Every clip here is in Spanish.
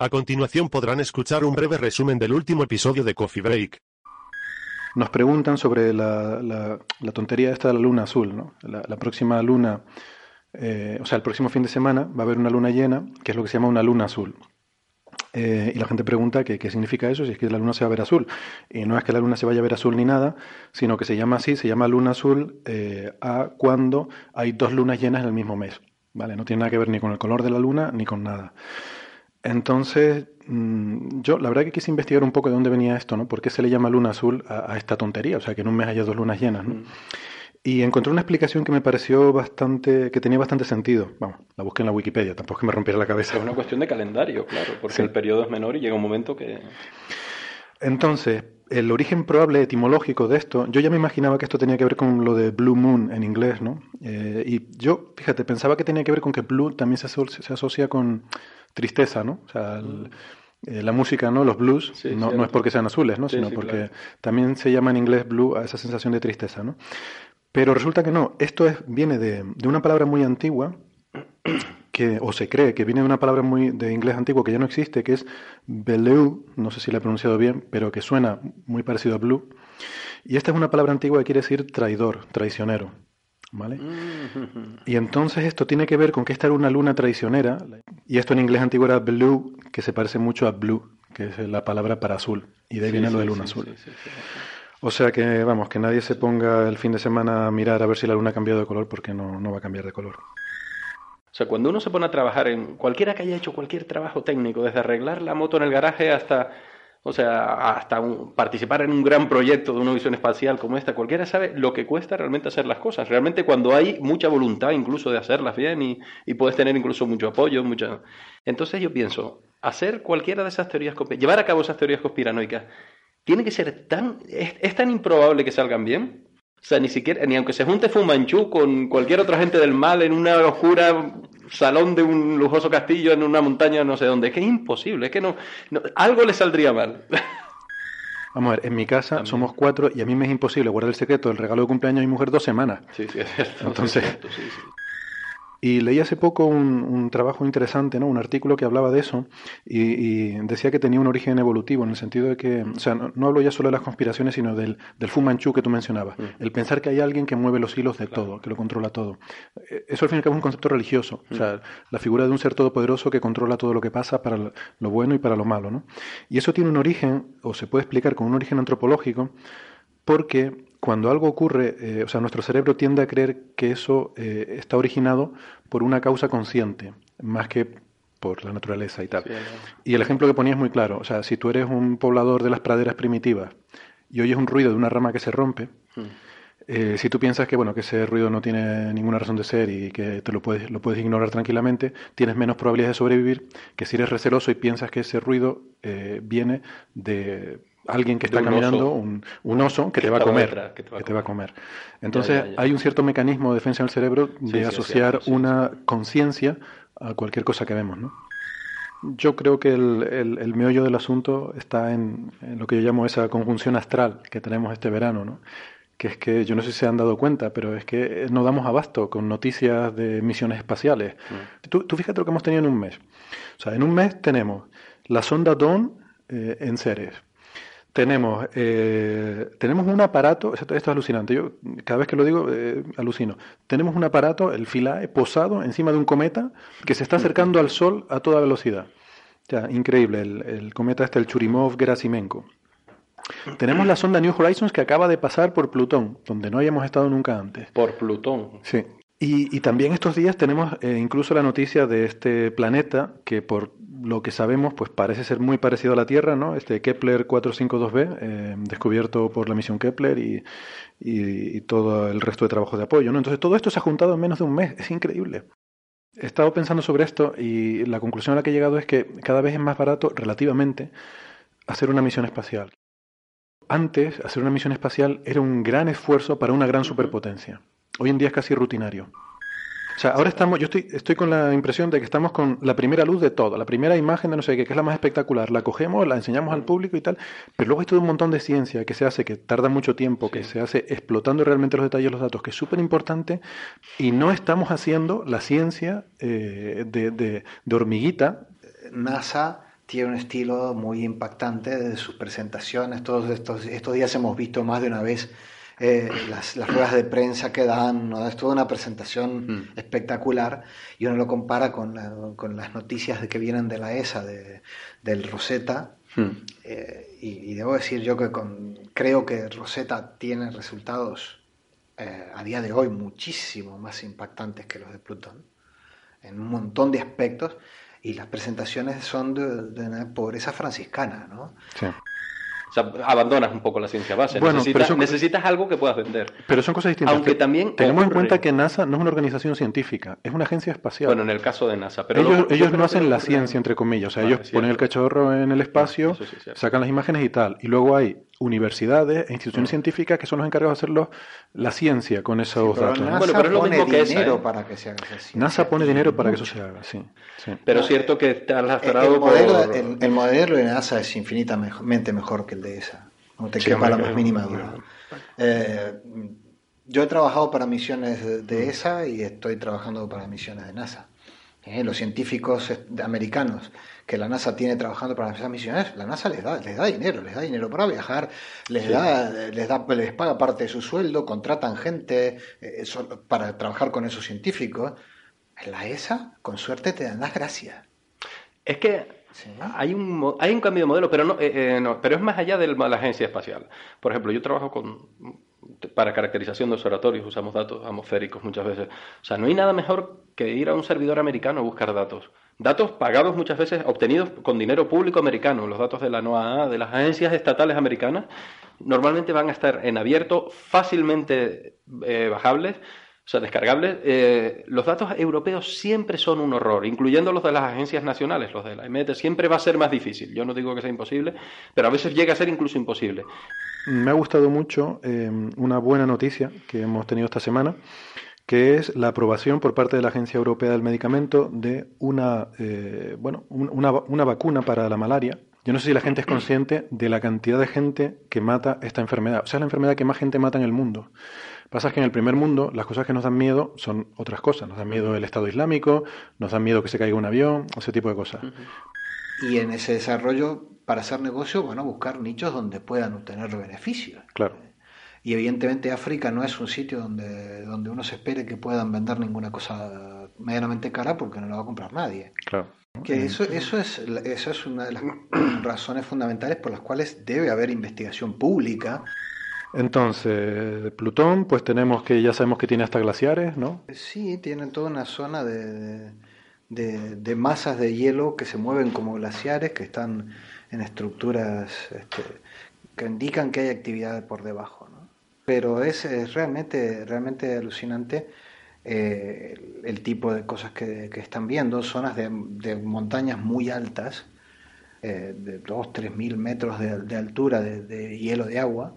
A continuación podrán escuchar un breve resumen del último episodio de Coffee Break. Nos preguntan sobre la, tontería esta de la luna azul, ¿no? La, la próxima luna, eh, o sea, el próximo fin de semana va a haber una luna llena, que es lo que se llama una luna azul. Eh, y la gente pregunta que- qué significa eso, si es que la luna se va a ver azul. Y no es que la luna se vaya a ver azul ni nada, sino que se llama así, se llama luna azul eh, a cuando hay dos lunas llenas en el mismo mes. ¿Vale? No tiene nada que ver ni con el color de la luna ni con nada. Entonces, mm, yo la verdad que quise investigar un poco de dónde venía esto, ¿no? ¿Por qué se le llama luna azul a, a esta tontería? O sea, que en un mes haya dos lunas llenas, ¿no? Y encontré una explicación que me pareció bastante, que tenía bastante sentido. Vamos, la busqué en la Wikipedia, tampoco es que me rompiera la cabeza. Es una cuestión de calendario, claro, porque Sí. el periodo es menor y llega un momento que... Entonces, el origen probable etimológico de esto, yo ya me imaginaba que esto tenía que ver con lo de Blue Moon en inglés, ¿no? Eh, y yo, fíjate, pensaba que tenía que ver con que Blue también se, aso- se asocia con tristeza, ¿no? O sea, el- eh, la música, ¿no? Los blues, Sí, no, no es porque sean azules, ¿no? Sí, Sino sí, porque claro. también se llama en inglés blue a esa sensación de tristeza, ¿no? Pero resulta que no, esto es, viene de, de una palabra muy antigua que, o se cree que viene de una palabra muy de inglés antiguo que ya no existe, que es beleu, no sé si la he pronunciado bien, pero que suena muy parecido a blue. Y esta es una palabra antigua que quiere decir traidor, traicionero. ¿Vale? Y entonces esto tiene que ver con que esta era una luna traicionera, y esto en inglés antiguo era blue, que se parece mucho a blue, que es la palabra para azul, y de ahí Sí, viene lo de luna sí, azul. sí. O sea que, vamos, que nadie se ponga el fin de semana a mirar a ver si la luna ha cambiado de color, porque no, no va a cambiar de color. O sea, cuando uno se pone a trabajar en cualquiera que haya hecho cualquier trabajo técnico, desde arreglar la moto en el garaje hasta, o sea, hasta participar en un gran proyecto de una visión espacial como esta, cualquiera sabe lo que cuesta realmente hacer las cosas. Realmente cuando hay mucha voluntad incluso de hacerlas bien y, puedes tener incluso mucho apoyo, mucha... Entonces yo pienso, hacer cualquiera de esas teorías, llevar a cabo esas teorías conspiranoicas, tiene que ser tan, es, tan improbable que salgan bien. O sea, ni siquiera, ni aunque se junte Fu Manchu con cualquier otra gente del mal en una oscura salón de un lujoso castillo en una montaña no sé dónde, es que es imposible, es que no, no- algo le saldría mal. Vamos a ver, en mi casa somos cuatro y a mí me es imposible guardar el secreto del regalo de cumpleaños de mi mujer dos semanas. Sí, sí, es cierto. Entonces- es cierto, sí, sí. Y leí hace poco un, un trabajo interesante, ¿no? un artículo que hablaba de eso y, y decía que tenía un origen evolutivo en el sentido de que, o sea, no, no hablo ya solo de las conspiraciones, sino del, del Fu Manchu que tú mencionabas, el pensar que hay alguien que mueve los hilos de todo, que lo controla todo. Eh, Eso al fin y al cabo es un concepto religioso, o sea, la figura de un ser todopoderoso que controla todo lo que pasa para lo bueno y para lo malo. ¿no? Y eso tiene un origen, o se puede explicar con un origen antropológico, porque cuando algo ocurre, eh, o sea, nuestro cerebro tiende a creer que eso eh, está originado por una causa consciente, más que por la naturaleza y tal. Sí, Y el ejemplo que ponía es muy claro. O sea, si tú eres un poblador de las praderas primitivas y oyes un ruido de una rama que se rompe, eh, si tú piensas que bueno que ese ruido no tiene ninguna razón de ser y que te lo puedes lo puedes ignorar tranquilamente, tienes menos probabilidades de sobrevivir que si eres receloso y piensas que ese ruido eh, viene de alguien que está caminando, un, un oso que, Que te va a comer, detrás, que te va a que te va a comer. Entonces ya, ya. hay un cierto mecanismo de defensa del cerebro de sí, asociar sí, una conciencia a cualquier cosa que vemos, ¿no? Yo creo que el, el- el meollo del asunto está en, en lo que yo llamo esa conjunción astral que tenemos este verano, ¿no? Que es que, yo no sé si se han dado cuenta, pero es que no damos abasto con noticias de misiones espaciales. Tú, tú fíjate lo que hemos tenido en un mes. O sea, en un mes tenemos la sonda Dawn eh, en Ceres. Tenemos, eh, tenemos un aparato, esto, esto es alucinante, yo cada vez que lo digo eh, alucino. Tenemos un aparato, el Philae, posado encima de un cometa que se está acercando al Sol a toda velocidad. Ya, increíble, el, el cometa este, el Churimov-Gerasimenko. Tenemos la sonda New Horizons que acaba de pasar por Plutón, donde no habíamos estado nunca antes. Por Plutón. Sí. Y, y también estos días tenemos eh, incluso la noticia de este planeta que por lo que sabemos pues parece ser muy parecido a la Tierra, ¿no? Este Kepler 452b, eh, descubierto por la misión Kepler y, y- y todo el resto de trabajos de apoyo, ¿no? Entonces todo esto se ha juntado en menos de un mes, es increíble. He estado pensando sobre esto y la conclusión a la que he llegado es que cada vez es más barato, relativamente, hacer una misión espacial. Antes, hacer una misión espacial era un gran esfuerzo para una gran superpotencia. Hoy en día es casi rutinario. O sea, ahora estamos, yo estoy, estoy con la impresión de que estamos con la primera luz de todo, la primera imagen de no sé qué, que es la más espectacular. La cogemos, la enseñamos al público y tal, pero luego hay todo un montón de ciencia que se hace, que tarda mucho tiempo, que se hace explotando realmente los detalles de los datos, que es súper importante, y no estamos haciendo la ciencia eh, de, de, de hormiguita. NASA tiene un estilo muy impactante de sus presentaciones. Todos estos, estos días hemos visto más de una vez eh, las, las, ruedas de prensa que dan, ¿no? es toda una presentación mm. espectacular y uno lo compara con, la, con, las noticias de que vienen de la ESA, de, del Rosetta. Mm. Eh, y, y, debo decir yo que con, creo que Rosetta tiene resultados eh, a día de hoy muchísimo más impactantes que los de Plutón, en un montón de aspectos, y las presentaciones son de, de una pobreza franciscana, ¿no? Sí. O sea, abandonas un poco la ciencia base. Bueno, necesitas, pero son- necesitas algo que puedas vender. Pero son cosas distintas. Aunque también Tenemos en cuenta que NASA no es una organización científica, es una agencia espacial. Bueno, en el caso de NASA. Pero ellos no- ellos hacen la ciencia, entre comillas. O sea, Vale, ellos ponen el cachorro en el espacio, sí es sacan las imágenes y tal. Y luego hay universidades e instituciones científicas que son los encargados de hacer los- la ciencia con esos Pero datos. NASA Bueno, pero es lo pone mismo que esa, dinero ¿eh? para que se haga esa. NASA pone Y dinero para que eso se haga, sí. sí. Pero No, es cierto eh, que estás El, lastrado el modelo, por... el- el modelo de NASA es infinitamente mejor que el de ESA. No te Sí, quepa la más mínima duda. Eh, yo he trabajado para misiones de- ESA y estoy trabajando para misiones de NASA. Eh, los científicos americanos que la NASA tiene trabajando para esas misiones, la NASA les da, les da dinero, les da dinero para viajar, les da, les da, les paga parte de su sueldo, contratan gente eh, so- para trabajar con esos científicos. En la ESA, con suerte, te dan las gracias. Es que Sí. hay, un, hay un cambio de modelo, pero no, eh, eh, no, pero es más allá de la agencia espacial. Por ejemplo, yo trabajo con para caracterización de observatorios, usamos datos atmosféricos muchas veces. O sea, no hay nada mejor que ir a un servidor americano a buscar datos. Datos pagados muchas veces, obtenidos con dinero público americano. Los datos de la NOAA, de las agencias estatales americanas, normalmente van a estar en abierto, fácilmente eh, bajables, o sea, descargables. Eh, los datos europeos siempre son un horror, incluyendo los de las agencias nacionales, los de la EMET, siempre va a ser más difícil. Yo no digo que sea imposible, pero a veces llega a ser incluso imposible. Me ha gustado mucho eh, una buena noticia que hemos tenido esta semana, que es la aprobación por parte de la Agencia Europea del Medicamento de una, eh, bueno, un- una, una vacuna para la malaria. Yo no sé si la gente es consciente de la cantidad de gente que mata esta enfermedad. O sea, es la enfermedad que más gente mata en el mundo. Pasa que en el primer mundo las cosas que nos dan miedo son otras cosas. Nos dan miedo el Estado Islámico, nos dan miedo que se caiga un avión, ese tipo de cosas. Y en ese desarrollo, para hacer negocio, bueno, buscar nichos donde puedan obtener beneficios. Claro. Y evidentemente África no es un sitio donde, donde uno se espere que puedan vender ninguna cosa medianamente cara porque no la va a comprar nadie. Claro. Que eso, eso, es, eso es una de las razones fundamentales por las cuales debe haber investigación pública. Entonces, Plutón, pues tenemos que ya sabemos que tiene hasta glaciares, ¿no? Sí, tienen toda una zona de, de, de masas de hielo que se mueven como glaciares, que están en estructuras este, que indican que hay actividad por debajo. Pero es, es realmente, realmente alucinante eh, el, tipo de cosas que, están viendo, zonas de, montañas muy altas, eh, de 2, 3 mil metros de, de altura de, hielo de agua,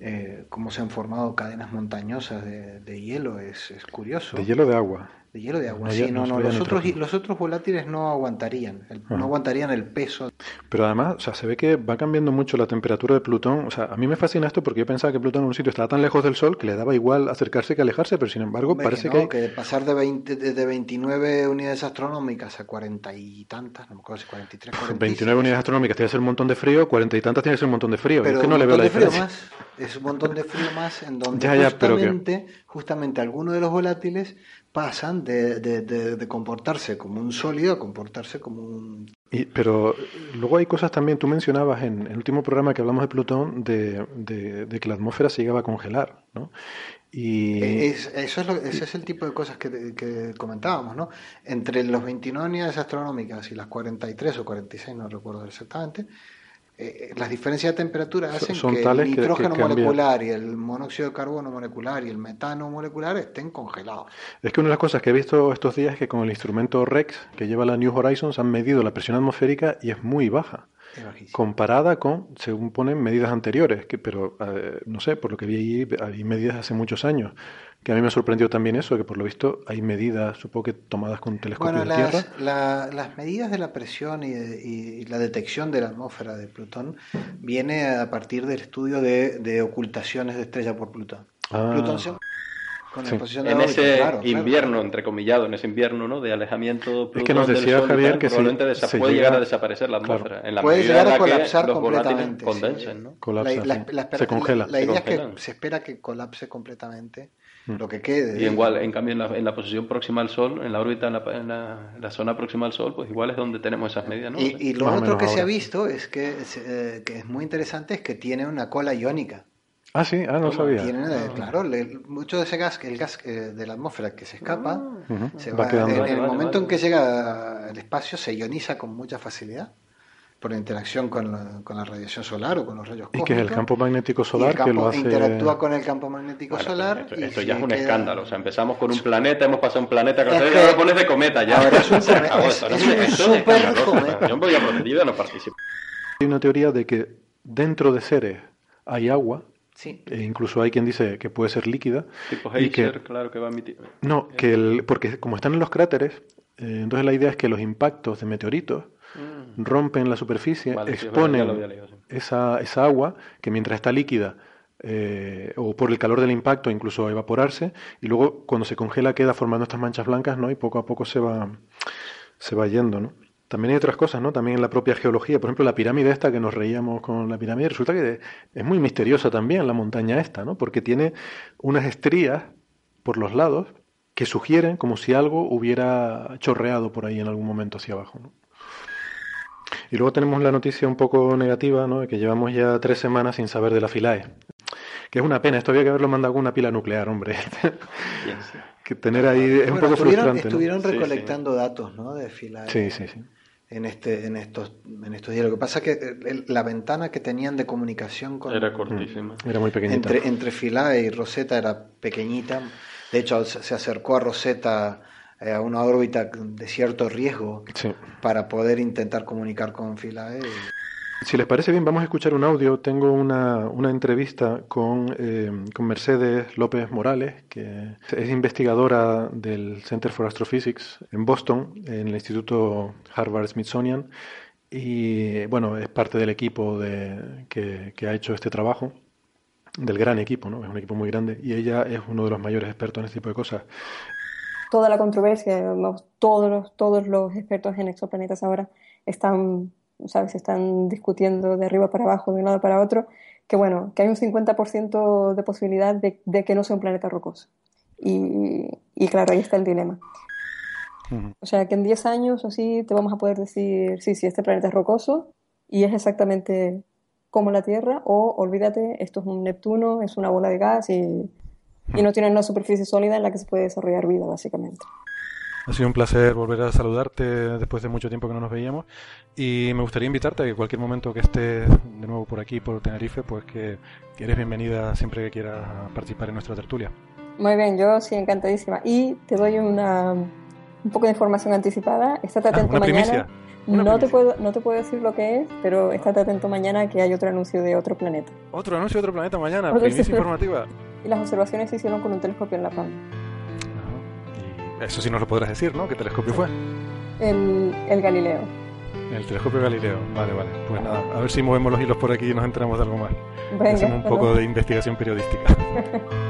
eh, cómo se han formado cadenas montañosas de, de hielo, es, es curioso. De hielo de agua. De hielo de agua, No, sí, no, no los otros, los otros volátiles no aguantarían, el- no aguantarían el peso. Pero además, o sea, se ve que va cambiando mucho la temperatura de Plutón. O sea, a mí me fascina esto porque yo pensaba que Plutón en un sitio estaba tan lejos del Sol que le daba igual acercarse que alejarse, pero sin embargo Hombre, parece que, que, no, hay- que pasar de, 20, de, de 29 unidades astronómicas a 40 y tantas, no me acuerdo si 43, 46. 29 unidades astronómicas tiene que ser un montón de frío, 40 y tantas tiene que ser un montón de frío. Pero es que no un le veo montón la de frío diferencia. más, es un montón de frío más en donde Ya, ya, pero que- justamente, justamente algunos de los volátiles pasan de, de- de- de comportarse como un sólido a comportarse como un... Y- pero luego hay cosas también, tú mencionabas en el último programa que hablamos de Plutón, de, que la atmósfera se llegaba a congelar, ¿no? Y Es- eso es lo- ese es el tipo de cosas que, que comentábamos, ¿no? Entre los 29 unidades astronómicas y las 43 o 46, no recuerdo exactamente, eh, las diferencias de temperatura hacen son que el que- que nitrógeno molecular y el monóxido de carbono molecular y el metano molecular estén congelados. Es que una de las cosas que he visto estos días es que con el instrumento REX que lleva la New Horizons han medido la presión atmosférica y es muy baja. Comparada con, según ponen, medidas anteriores, que, pero eh, no sé, por lo que vi allí, hay medidas hace muchos años, que a mí me sorprendió también eso, que por lo visto hay medidas, supongo que tomadas con telescopios Bueno, de tierra. las, la- las medidas de la presión y, de- y la detección de la atmósfera de Plutón viene a partir del estudio de, de ocultaciones de estrella por Plutón. Ah. Plutón se- con la Sí. posición de En órbita, ese claro, claro. invierno, entrecomillado, en ese invierno ¿no? de alejamiento Es que Plutón nos del decía Sol Javier tal, que probablemente se puede llega- llegar a desaparecer la claro. atmósfera. En la Puede medida llegar en a la que colapsar los volátiles completamente. sí. condensen, ¿no? Colapsa, La- la- se congela. La, Se idea es que se espera que colapse completamente Mm. lo que quede. Y igual, en cambio, en la, en la posición próxima al Sol, en la órbita, en la, en la- en la zona próxima al Sol, pues igual es donde tenemos esas medidas, ¿no? Y, y lo Más otro que se ha visto es que, es, eh, que es muy interesante es que tiene una cola iónica. Ah, sí, ah, no sabía. Tiene, eh, claro, le- mucho de ese gas, el gas eh, de la atmósfera que se escapa, Ujú. se Va va, quedando. en, en Vale, el vale, momento en vale. que llega al espacio se ioniza con mucha facilidad por interacción con la, con la radiación solar o con los rayos Y cósmicos. que es el campo magnético Y solar que campo lo hace. interactúa con el campo magnético Bueno, solar. esto, y esto ya es un queda- escándalo. O sea, empezamos con un planeta, hemos pasado un planeta, que ahora que- lo pones de cometa ya. ahora es un Se come- acabó es- es un super cometa. Yo voy a protestar, yo no participo. Hay una teoría de que dentro de Ceres hay agua, Sí. e incluso hay quien dice que puede ser líquida. Tipo y que- claro que va a emitir. No, que el, porque como están en los cráteres, eh, entonces la idea es que los impactos de meteoritos rompen la superficie, Mm. Vale, sí, es verdad, ya exponen leído, sí. esa, esa agua que mientras está líquida eh, o por el calor del impacto incluso a evaporarse y luego cuando se congela queda formando estas manchas blancas, ¿no? Y poco a poco se va se va yendo, ¿no? También hay otras cosas, ¿no? También en la propia geología, por ejemplo, la pirámide esta que nos reíamos con la pirámide, resulta que es muy misteriosa también la montaña esta, ¿no? Porque tiene unas estrías por los lados que sugieren como si algo hubiera chorreado por ahí en algún momento hacia abajo, ¿no? Y luego tenemos la noticia un poco negativa, ¿no? De que llevamos ya tres semanas sin saber de la Filae. Que es una pena, esto había que haberlo mandado con una pila nuclear, hombre. Que tener ahí es un poco estuvieron, frustrante. ¿no? estuvieron Sí, sí. recolectando datos ¿no? de fila Sí, sí, sí. En este en estos en estos días. Lo que pasa es que el- la ventana que tenían de comunicación con Era cortísima. Era muy pequeñita. entre entre y Rosetta era pequeñita. De hecho, se acercó a Rosetta eh, a una órbita de cierto riesgo Sí. para poder intentar comunicar con Philae. Si les parece bien, vamos a escuchar un audio. Tengo una, una entrevista con, eh, con Mercedes López Morales, que es investigadora del Center for Astrophysics en Boston, en el Instituto Harvard Smithsonian, y bueno, es parte del equipo de, que, que ha hecho este trabajo, del gran equipo, ¿no? Es un equipo muy grande, y ella es uno de los mayores expertos en este tipo de cosas. toda la controversia, todos todos los expertos en exoplanetas ahora están, ¿sabes? Están discutiendo de arriba para abajo, de un lado para otro, que bueno, que hay un 50% de posibilidad de, de que no sea un planeta rocoso. Y, y claro, ahí está el dilema. O sea, que en 10 años o así te vamos a poder decir, sí, sí, este planeta es rocoso y es exactamente como la Tierra, o olvídate, esto es un Neptuno, es una bola de gas y, y no tiene una superficie sólida en la que se puede desarrollar vida, básicamente. Ha sido un placer volver a saludarte después de mucho tiempo que no nos veíamos y me gustaría invitarte a que cualquier momento que estés de nuevo por aquí, por Tenerife, pues que, que eres bienvenida siempre que quieras participar en nuestra tertulia. Muy bien, yo sí, encantadísima. Y te doy una, un poco de información anticipada. Estate Ah, atento una mañana. Una no, te primicia. puedo, no te puedo decir lo que es, pero estate atento mañana que hay otro anuncio de otro planeta. Otro anuncio de otro planeta mañana, primicia informativa. Y las observaciones se hicieron con un telescopio en La Palma. Eso sí nos lo podrás decir, ¿no? ¿Qué telescopio fue? El, el Galileo. El telescopio Galileo. Vale, vale. Pues nada, a ver si movemos los hilos por aquí y nos enteramos de algo más. Venga, Hacemos un poco de investigación periodística.